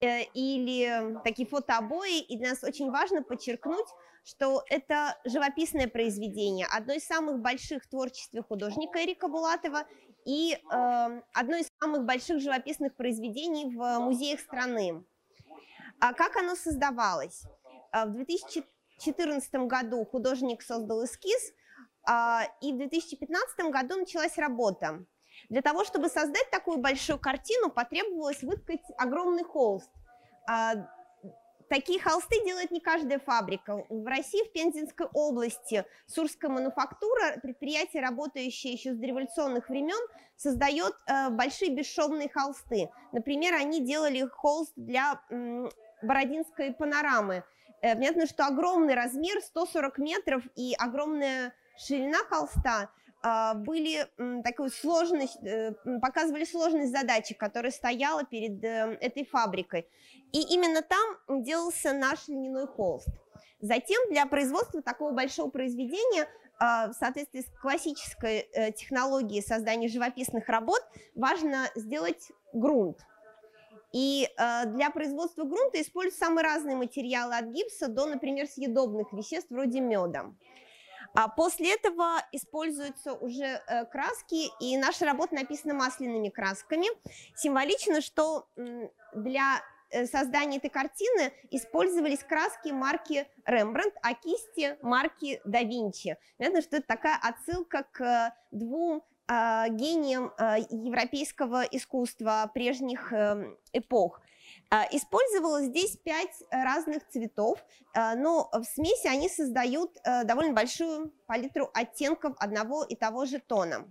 э, или такие фотообои, и для нас очень важно подчеркнуть, что это живописное произведение, одно из самых больших в творчестве художника Эрика Булатова и э, одно из самых больших живописных произведений в музеях страны. А как оно создавалось? А, в 2014 году художник создал эскиз, а, и в 2015 году началась работа. Для того, чтобы создать такую большую картину, потребовалось выткать огромный холст. А, такие холсты делает не каждая фабрика. В России, в Пензенской области, Сурская мануфактура, предприятие, работающее еще с дореволюционных времен, создает э, большие бесшовные холсты. Например, они делали холст для Бородинской панорамы. Э, понятно, что огромный размер, 140 метров, и огромная ширина холста были такой сложность, э, показывали сложность задачи, которая стояла перед э, этой фабрикой. И именно там делался наш льняной холст. Затем для производства такого большого произведения а, в соответствии с классической технологией создания живописных работ важно сделать грунт. И э, для производства грунта используют самые разные материалы от гипса до, например, съедобных веществ вроде меда. А после этого используются уже э, краски, и наша работа написана масляными красками. Символично, что для э, создания этой картины использовались краски марки Рембрандт, а кисти марки да Винчи. Понятно, что это такая отсылка к двум а, гением европейского искусства прежних эм, эпох. А, использовалось здесь пять разных цветов, но в смеси они создают э, довольно большую палитру оттенков одного и того же тона.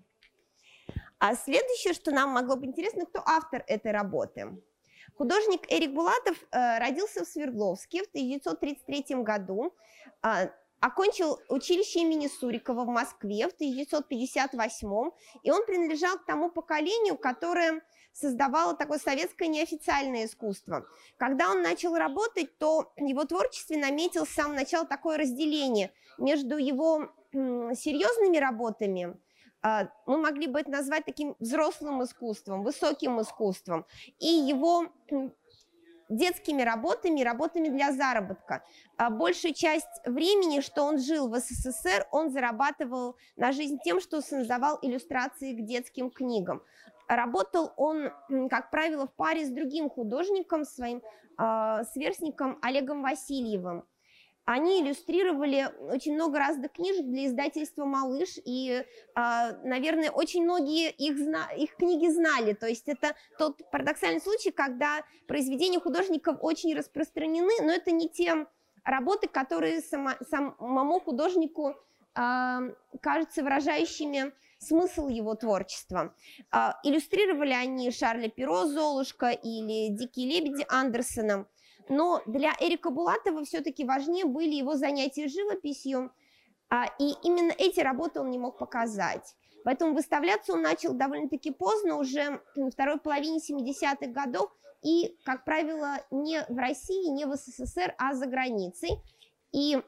А следующее, что нам могло быть интересно, кто автор этой работы. Художник Эрик Булатов э, родился в Свердловске в 1933 году. Окончил училище имени Сурикова в Москве в 1958 и он принадлежал к тому поколению, которое создавало такое советское неофициальное искусство. Когда он начал работать, то в его творчестве наметил с самого начала такое разделение между его серьезными работами, а, мы могли бы это назвать таким взрослым искусством, высоким искусством, и его детскими работами, работами для заработка. А большую часть времени, что он жил в СССР, он зарабатывал на жизнь тем, что создавал иллюстрации к детским книгам. Работал он, как правило, в паре с другим художником, своим э, сверстником Олегом Васильевым. Они иллюстрировали очень много разных книжек для издательства «Малыш», и, а, наверное, очень многие их, их книги знали. То есть это тот парадоксальный случай, когда произведения художников очень распространены, но это не те работы, которые само, самому художнику а, кажутся выражающими смысл его творчества. А, иллюстрировали они Шарля Перо «Золушка» или «Дикие лебеди» Андерсона – но для Эрика Булатова все-таки важнее были его занятия живописью, а, и именно эти работы он не мог показать. Поэтому выставляться он начал довольно-таки поздно, уже во второй половине 70-х годов, и, как правило, не в России, не в СССР, а за границей. И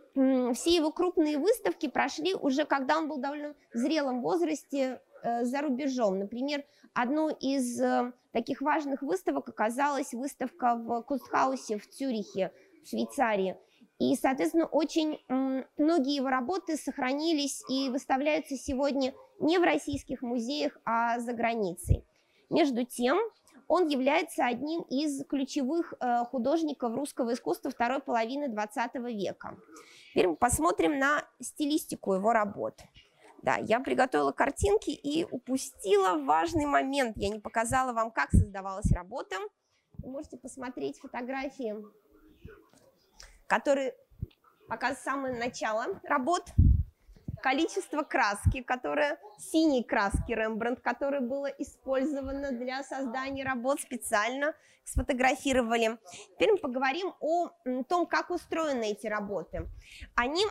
все его крупные выставки прошли уже, когда он был довольно в зрелом возрасте э, за рубежом. Например, одну из э, таких важных выставок оказалась выставка в Кустхаусе в Цюрихе, в Швейцарии. И, соответственно, очень многие его работы сохранились и выставляются сегодня не в российских музеях, а за границей. Между тем, он является одним из ключевых э, художников русского искусства второй половины XX века. Теперь мы посмотрим на стилистику его работ. Да, я приготовила картинки и упустила важный момент. Я не показала вам, как создавалась работа. Вы можете посмотреть фотографии, которые показывают самое начало работ. Количество краски, которое, синей краски Рембрандт, которое было использовано для создания работ специально, сфотографировали. Теперь мы поговорим о том, как устроены эти работы. Они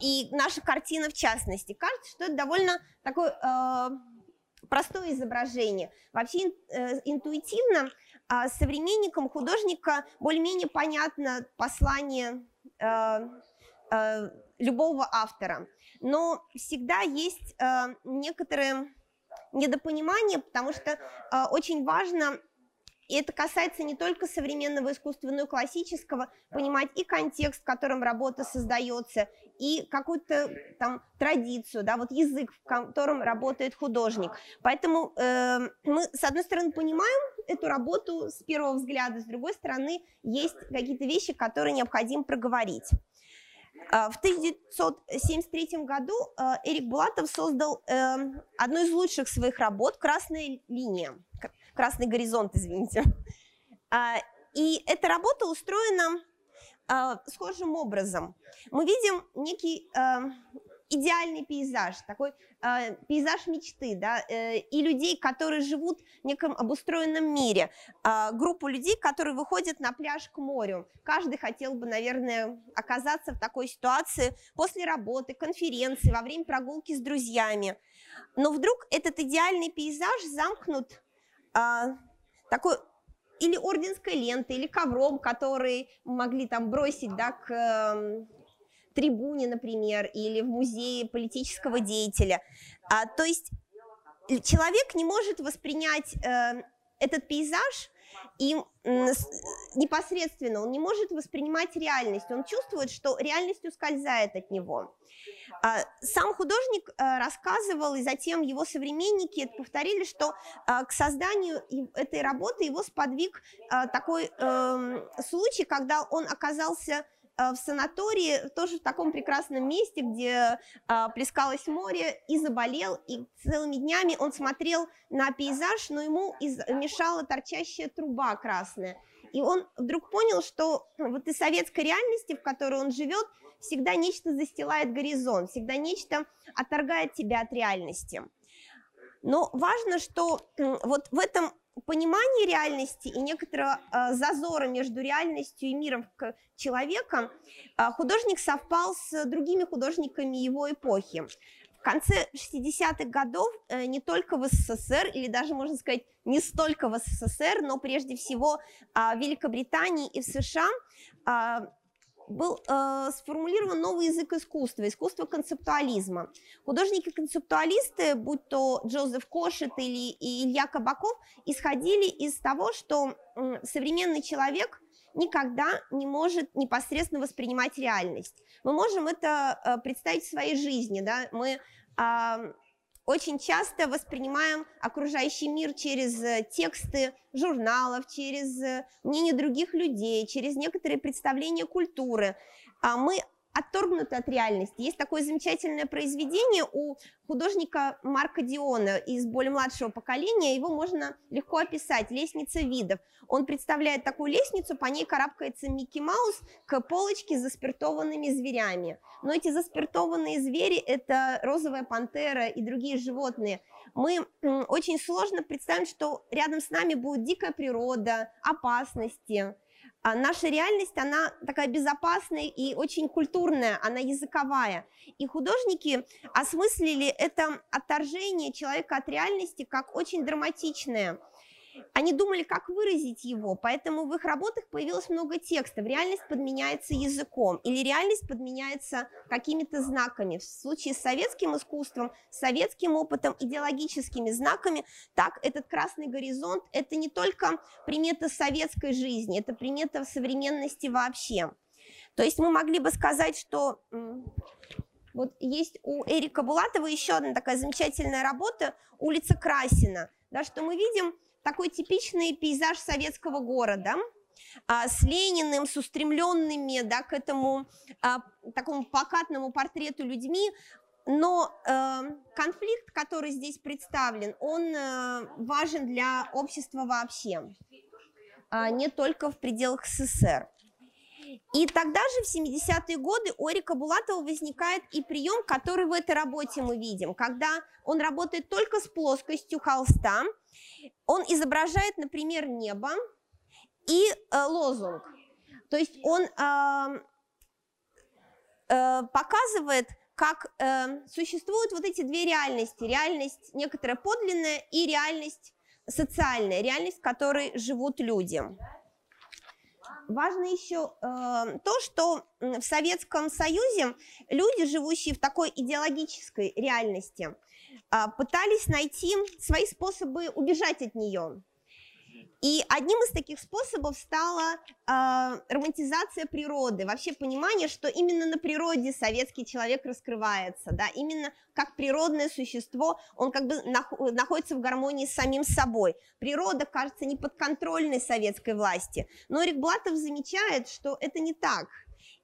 и наша картина в частности. Кажется, что это довольно такое э, простое изображение. Вообще э, интуитивно э, современникам художника более-менее понятно послание э, э, любого автора. Но всегда есть э, некоторые недопонимания, потому что э, очень важно и это касается не только современного искусства, но и классического, понимать и контекст, в котором работа создается, и какую-то там традицию, да, вот язык, в котором работает художник. Поэтому э, мы, с одной стороны, понимаем эту работу с первого взгляда, с другой стороны, есть какие-то вещи, которые необходимо проговорить. А, в 1973 году э, Эрик Булатов создал э, одну из лучших своих работ «Красная линия», «Красный горизонт», извините. А, и эта работа устроена а, схожим образом. Мы видим некий идеальный пейзаж, такой пейзаж мечты, да, э, и людей, которые живут в неком обустроенном мире, группу людей, которые выходят на пляж к морю. Каждый хотел бы, наверное, оказаться в такой ситуации после работы, конференции, во время прогулки с друзьями. Но вдруг этот идеальный пейзаж замкнут э, такой или орденской лентой, или ковром, который могли там бросить да, к эм, трибуне, например, или в музее политического деятеля. А, то есть человек не может воспринять э, этот пейзаж и непосредственно он не может воспринимать реальность, он чувствует, что реальность ускользает от него. А, сам художник э, рассказывал, и затем его современники это повторили, что э, к созданию этой работы его сподвиг э, такой эм, случай, когда он оказался в санатории, тоже в таком прекрасном месте, где а, плескалось море, и заболел, и целыми днями он смотрел на пейзаж, но ему из, мешала торчащая труба красная. И он вдруг понял, что вот из советской реальности, в которой он живет, всегда нечто застилает горизонт, всегда нечто отторгает тебя от реальности. Но важно, что вот в этом понимании реальности и некоторого э, зазора между реальностью и миром человека э, художник совпал с другими художниками его эпохи. В конце 60-х годов э, не только в СССР, или даже, можно сказать, не столько в СССР, но прежде всего в Великобритании и в США был э, сформулирован новый язык искусства, искусство концептуализма. Художники-концептуалисты, будь то Джозеф Кошет или Илья Кабаков, исходили из того, что э, современный человек никогда не может непосредственно воспринимать реальность. Мы можем это э, представить в своей жизни, да, мы э, очень часто воспринимаем окружающий мир через э, тексты журналов, через э, мнение других людей, через некоторые представления культуры. А мы отторгнуты от реальности. Есть такое замечательное произведение у художника Марка Диона из более младшего поколения. Его можно легко описать. «Лестница видов». Он представляет такую лестницу, по ней карабкается Микки Маус к полочке с заспиртованными зверями. Но эти заспиртованные звери – это розовая пантера и другие животные. Мы очень сложно представим, что рядом с нами будет дикая природа, опасности, а наша реальность, она такая безопасная и очень культурная, она языковая. И художники осмыслили это отторжение человека от реальности как очень драматичное – они думали, как выразить его, поэтому в их работах появилось много текстов. Реальность подменяется языком или реальность подменяется какими-то знаками. В случае с советским искусством, советским опытом, идеологическими знаками, так, этот красный горизонт – это не только примета советской жизни, это примета современности вообще. То есть мы могли бы сказать, что вот есть у Эрика Булатова еще одна такая замечательная работа «Улица Красина», да, что мы видим – такой типичный пейзаж советского города а, с Лениным, с устремленными да, к этому а, такому плакатному портрету людьми, но э, конфликт, который здесь представлен, он э, важен для общества вообще, а не только в пределах СССР. И тогда же, в 70-е годы, у Эрика Булатова возникает и прием, который в этой работе мы видим, когда он работает только с плоскостью холста, он изображает, например, небо и э, лозунг. То есть он э, э, показывает, как э, существуют вот эти две реальности. Реальность некоторая подлинная и реальность социальная, реальность, в которой живут люди. Важно еще э, то, что в Советском Союзе люди, живущие в такой идеологической реальности, э, пытались найти свои способы убежать от нее. И одним из таких способов стала э, романтизация природы, вообще понимание, что именно на природе советский человек раскрывается, да, именно как природное существо, он как бы нах находится в гармонии с самим собой. Природа кажется неподконтрольной советской власти, но Рик Блатов замечает, что это не так,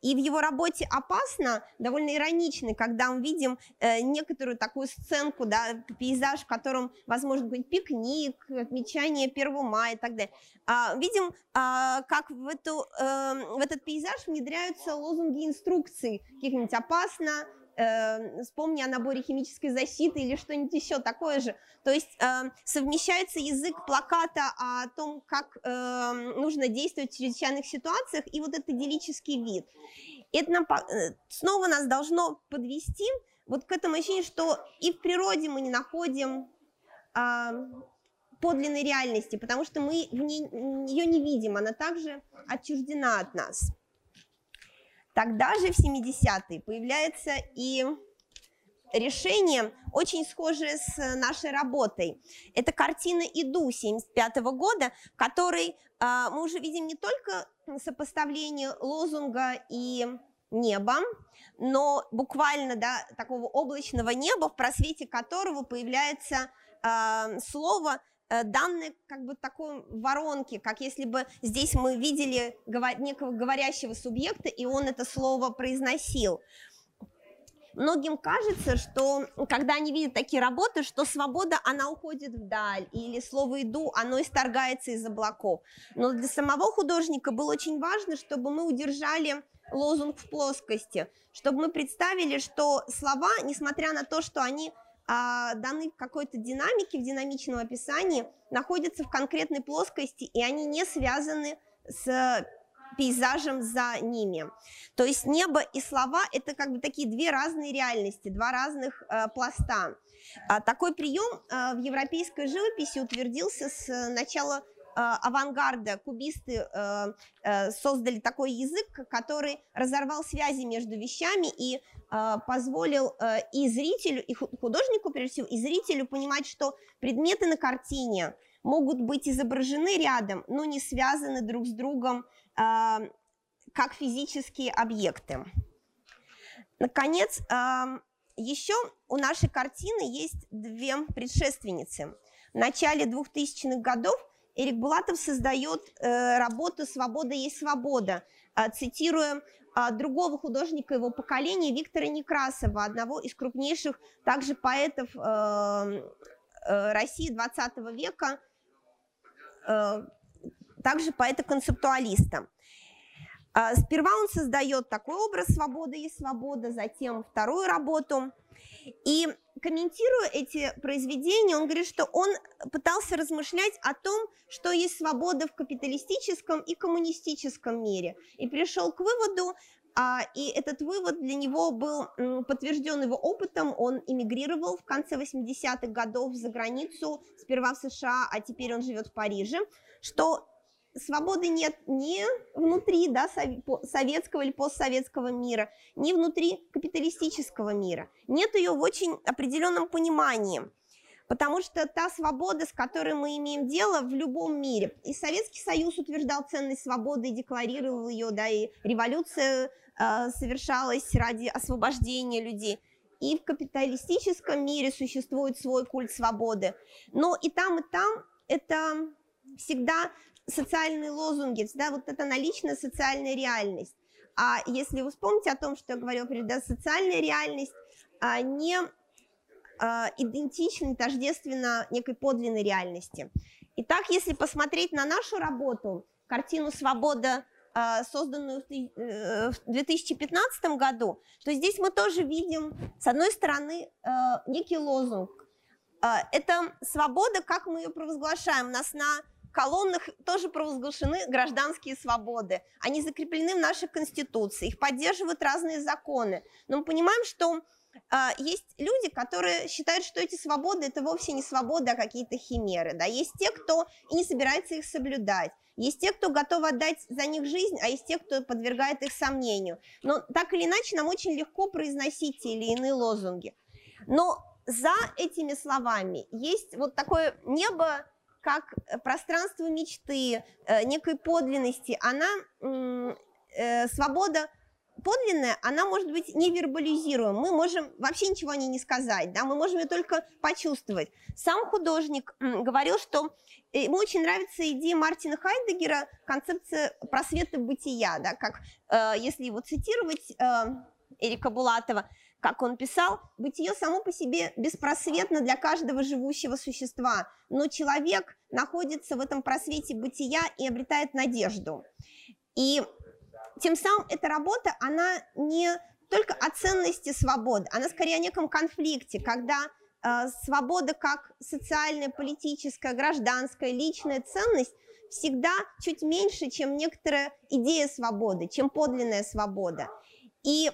и в его работе «Опасно» довольно ироничный, когда мы видим э, некоторую такую сценку, да, пейзаж, в котором, возможно, какой-нибудь пикник, отмечание 1 мая и так далее. А, видим, а, как в, эту, э, в этот пейзаж внедряются лозунги инструкций, каких-нибудь «Опасно», э, вспомни о наборе химической защиты или что-нибудь еще такое же. То есть э, совмещается язык плаката о том, как э, нужно действовать в чрезвычайных ситуациях, и вот этот идиллический вид. Это нам, э, снова нас должно подвести вот к этому ощущению, что и в природе мы не находим э, подлинной реальности, потому что мы в ней, ее не видим, она также отчуждена от нас. Тогда же в 70-е появляется и решение, очень схожее с нашей работой. Это картина «Иду» 75 -го года, в которой э, мы уже видим не только сопоставление лозунга и неба, но буквально да, такого облачного неба, в просвете которого появляется э, слово данные как бы такой воронки, как если бы здесь мы видели некого говорящего субъекта, и он это слово произносил. Многим кажется, что когда они видят такие работы, что свобода, она уходит вдаль, или слово «иду», оно исторгается из облаков. Но для самого художника было очень важно, чтобы мы удержали лозунг в плоскости, чтобы мы представили, что слова, несмотря на то, что они даны в какой-то динамике, в динамичном описании, находятся в конкретной плоскости, и они не связаны с пейзажем за ними. То есть небо и слова – это как бы такие две разные реальности, два разных э, пласта. А, такой прием э, в европейской живописи утвердился с начала Э, авангарда, кубисты э, э, создали такой язык, который разорвал связи между вещами и позволил и зрителю, и художнику, прежде всего, и зрителю понимать, что предметы на картине могут быть изображены рядом, но не связаны друг с другом как физические объекты. Наконец, еще у нашей картины есть две предшественницы. В начале 2000-х годов Эрик Булатов создает э, работу «Свобода есть свобода», э, цитируя э, другого художника его поколения Виктора Некрасова, одного из крупнейших также поэтов э, э, России 20 века, э, также поэта-концептуалиста. Э, сперва он создает такой образ «Свобода есть свобода», затем вторую работу – и комментируя эти произведения, он говорит, что он пытался размышлять о том, что есть свобода в капиталистическом и коммунистическом мире. И пришел к выводу, а, и этот вывод для него был подтвержден его опытом. Он эмигрировал в конце 80-х годов за границу, сперва в США, а теперь он живет в Париже, что свободы нет ни внутри да, советского или постсоветского мира, ни внутри капиталистического мира. Нет ее в очень определенном понимании. Потому что та свобода, с которой мы имеем дело в любом мире, и Советский Союз утверждал ценность свободы и декларировал ее, да, и революция э, совершалась ради освобождения людей. И в капиталистическом мире существует свой культ свободы. Но и там, и там это всегда социальные лозунги, да, вот это наличная социальная реальность. А если вы вспомните о том, что я говорила да, социальная реальность а, не а, идентична, тождественна некой подлинной реальности. Итак, если посмотреть на нашу работу, картину «Свобода», а, созданную в 2015 э, году, то здесь мы тоже видим, с одной стороны, э, некий лозунг. А, это свобода, как мы ее провозглашаем. У нас на колоннах тоже провозглашены гражданские свободы. Они закреплены в нашей Конституции, их поддерживают разные законы. Но мы понимаем, что э, есть люди, которые считают, что эти свободы это вовсе не свободы, а какие-то химеры. Да? Есть те, кто и не собирается их соблюдать. Есть те, кто готов отдать за них жизнь, а есть те, кто подвергает их сомнению. Но так или иначе нам очень легко произносить те или иные лозунги. Но за этими словами есть вот такое небо как пространство мечты, э, некой подлинности, она, э, свобода подлинная, она может быть не вербализируема. Мы можем вообще ничего о ней не сказать, да, мы можем ее только почувствовать. Сам художник говорил, что ему очень нравится идея Мартина Хайдегера, концепция просвета бытия, да, как, э, если его цитировать, э, Эрика Булатова, как он писал, бытие само по себе беспросветно для каждого живущего существа, но человек находится в этом просвете бытия и обретает надежду. И тем самым эта работа, она не только о ценности свободы, она скорее о неком конфликте, когда э, свобода как социальная, политическая, гражданская, личная ценность всегда чуть меньше, чем некоторая идея свободы, чем подлинная свобода. И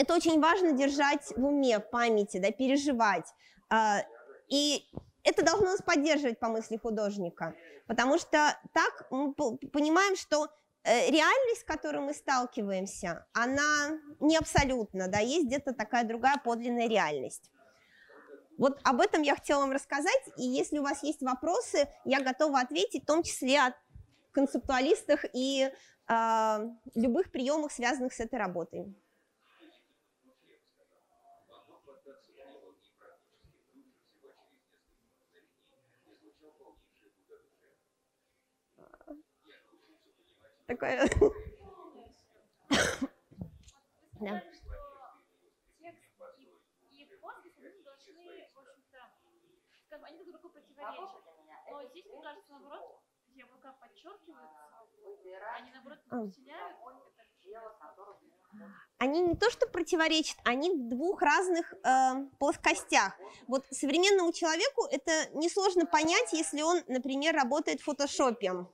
это очень важно держать в уме, в памяти, да, переживать. Э, и это должно нас поддерживать по мысли художника, потому что так мы понимаем, что Э, реальность, с которой мы сталкиваемся, она не абсолютна, да, есть где-то такая другая подлинная реальность. Вот об этом я хотела вам рассказать, и если у вас есть вопросы, я готова ответить, в том числе о концептуалистах и э, любых приемах, связанных с этой работой. Такое... Да. они друг другу противоречат. Но здесь, мне кажется, наоборот, яблока подчеркиваются, они, наоборот, усиляют они не то что противоречат, они в двух разных э, плоскостях. Вот современному человеку это несложно понять, если он, например, работает в фотошопе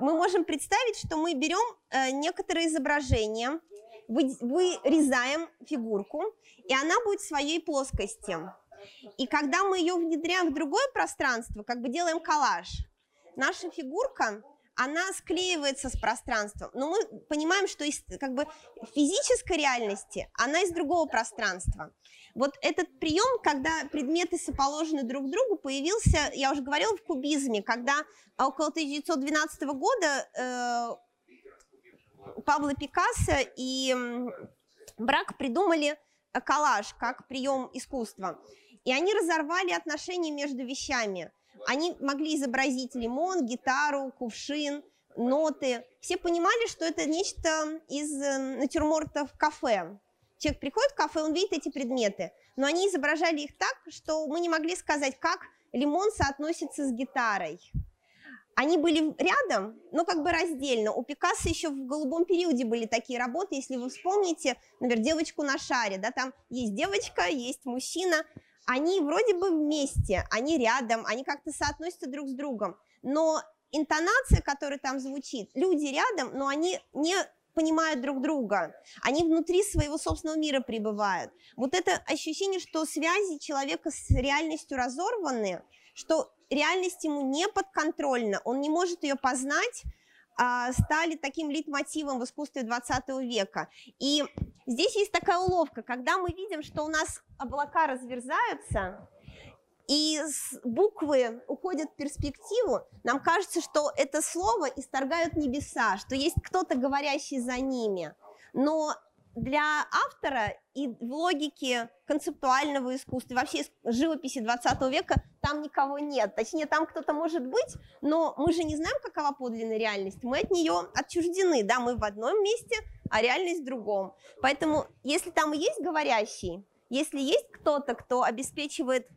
мы можем представить, что мы берем э, некоторое изображение, вырезаем фигурку, и она будет в своей плоскости. И когда мы ее внедряем в другое пространство, как бы делаем коллаж, наша фигурка она склеивается с пространством, но мы понимаем, что из как бы физической реальности она из другого пространства. Вот этот прием, когда предметы соположены друг к другу, появился, я уже говорила, в кубизме, когда около 1912 года э, Пабло Пикассо и Брак придумали коллаж как прием искусства. И они разорвали отношения между вещами – они могли изобразить лимон, гитару, кувшин, ноты. Все понимали, что это нечто из э, натюрмортов кафе. Человек приходит в кафе, он видит эти предметы, но они изображали их так, что мы не могли сказать, как лимон соотносится с гитарой. Они были рядом, но как бы раздельно. У Пикассо еще в голубом периоде были такие работы, если вы вспомните, например, девочку на шаре, да, там есть девочка, есть мужчина, они вроде бы вместе, они рядом, они как-то соотносятся друг с другом, но интонация, которая там звучит, люди рядом, но они не понимают друг друга, они внутри своего собственного мира пребывают. Вот это ощущение, что связи человека с реальностью разорваны, что реальность ему не подконтрольна, он не может ее познать, а, стали таким литмотивом в искусстве 20 века. И здесь есть такая уловка, когда мы видим, что у нас облака разверзаются, и буквы уходят в перспективу, нам кажется, что это слово исторгают небеса, что есть кто-то, говорящий за ними. Но для автора и в логике концептуального искусства, вообще живописи 20 века, там никого нет. Точнее, там кто-то может быть, но мы же не знаем, какова подлинная реальность. Мы от нее отчуждены, да, мы в одном месте, а реальность в другом. Поэтому, если там есть говорящий, если есть кто-то, кто обеспечивает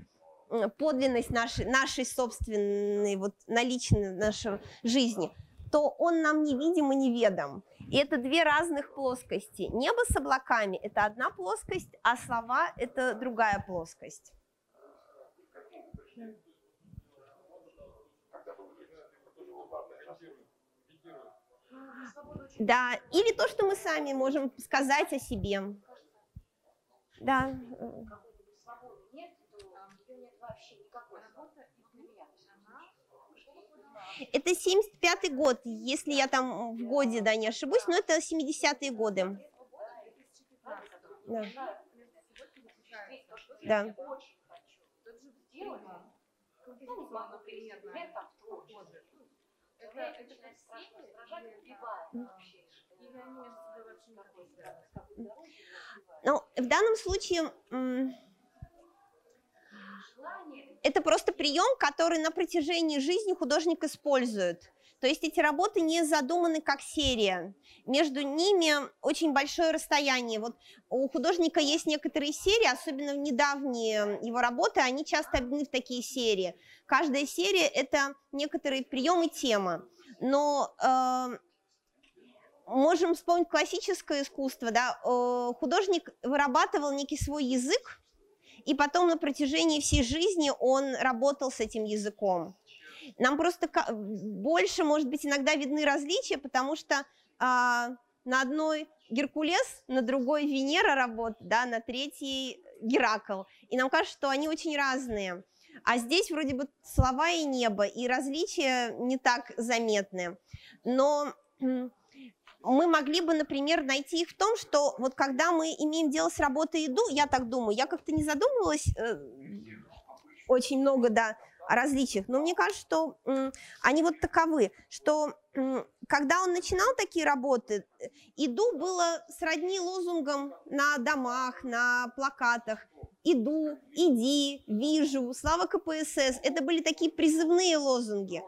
подлинность нашей, нашей собственной, вот, наличной нашей жизни, то он нам невидим и неведом. И это две разных плоскости. Небо с облаками – это одна плоскость, а слова – это другая плоскость. Да, или то, что мы сами можем сказать о себе. Да. Это 75-й год, если я там в годе, да, не ошибусь, но это 70-е годы. Да. Да. Ну, в данном случае это просто прием, который на протяжении жизни художник использует. То есть эти работы не задуманы как серия. Между ними очень большое расстояние. Вот у художника есть некоторые серии, особенно в недавние его работы, они часто объединены в такие серии. Каждая серия – это некоторые приемы темы. Но э, можем вспомнить классическое искусство. Да? Э, художник вырабатывал некий свой язык, и потом на протяжении всей жизни он работал с этим языком. Нам просто больше, может быть, иногда видны различия, потому что а, на одной Геркулес, на другой Венера работает, да, на третьей Геракл. И нам кажется, что они очень разные. А здесь вроде бы слова и небо, и различия не так заметны. Но мы могли бы, например, найти их в том, что вот когда мы имеем дело с работой еду, я так думаю, я как-то не задумывалась э, очень много, да, о различиях, но мне кажется, что э, они вот таковы, что э, когда он начинал такие работы, иду было сродни лозунгам на домах, на плакатах, иду, иди, вижу, слава КПСС, это были такие призывные лозунги,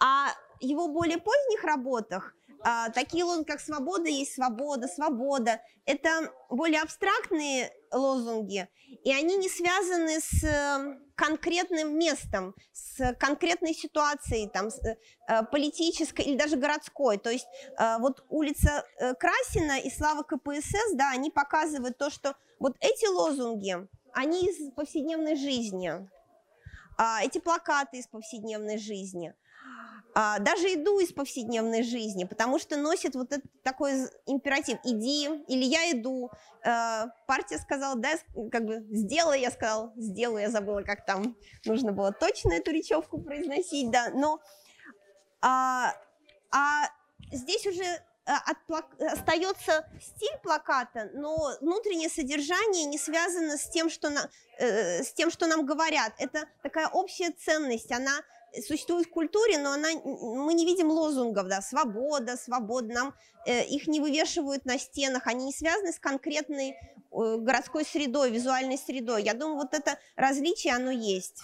а его более поздних работах а, такие лозунги, как «свобода есть свобода», «свобода» – это более абстрактные лозунги, и они не связаны с э, конкретным местом, с конкретной ситуацией, там, э, политической или даже городской. То есть э, вот улица Красина и Слава КПСС, да, они показывают то, что вот эти лозунги, они из повседневной жизни, а, эти плакаты из повседневной жизни – даже иду из повседневной жизни, потому что носит вот этот такой императив. «иди» или «я иду». А, партия сказала «да», как бы «сделай», я сказал «сделаю», я забыла, как там нужно было точно эту речевку произносить, да, но а, а здесь уже от плак... остается стиль плаката, но внутреннее содержание не связано с тем, что, на... э, с тем, что нам говорят. Это такая общая ценность, она существует в культуре, но она, мы не видим лозунгов, да, свобода, свобода, нам э, их не вывешивают на стенах, они не связаны с конкретной э, городской средой, визуальной средой. Я думаю, вот это различие, оно есть.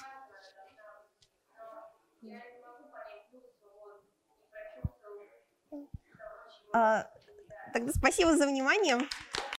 А, тогда спасибо за внимание.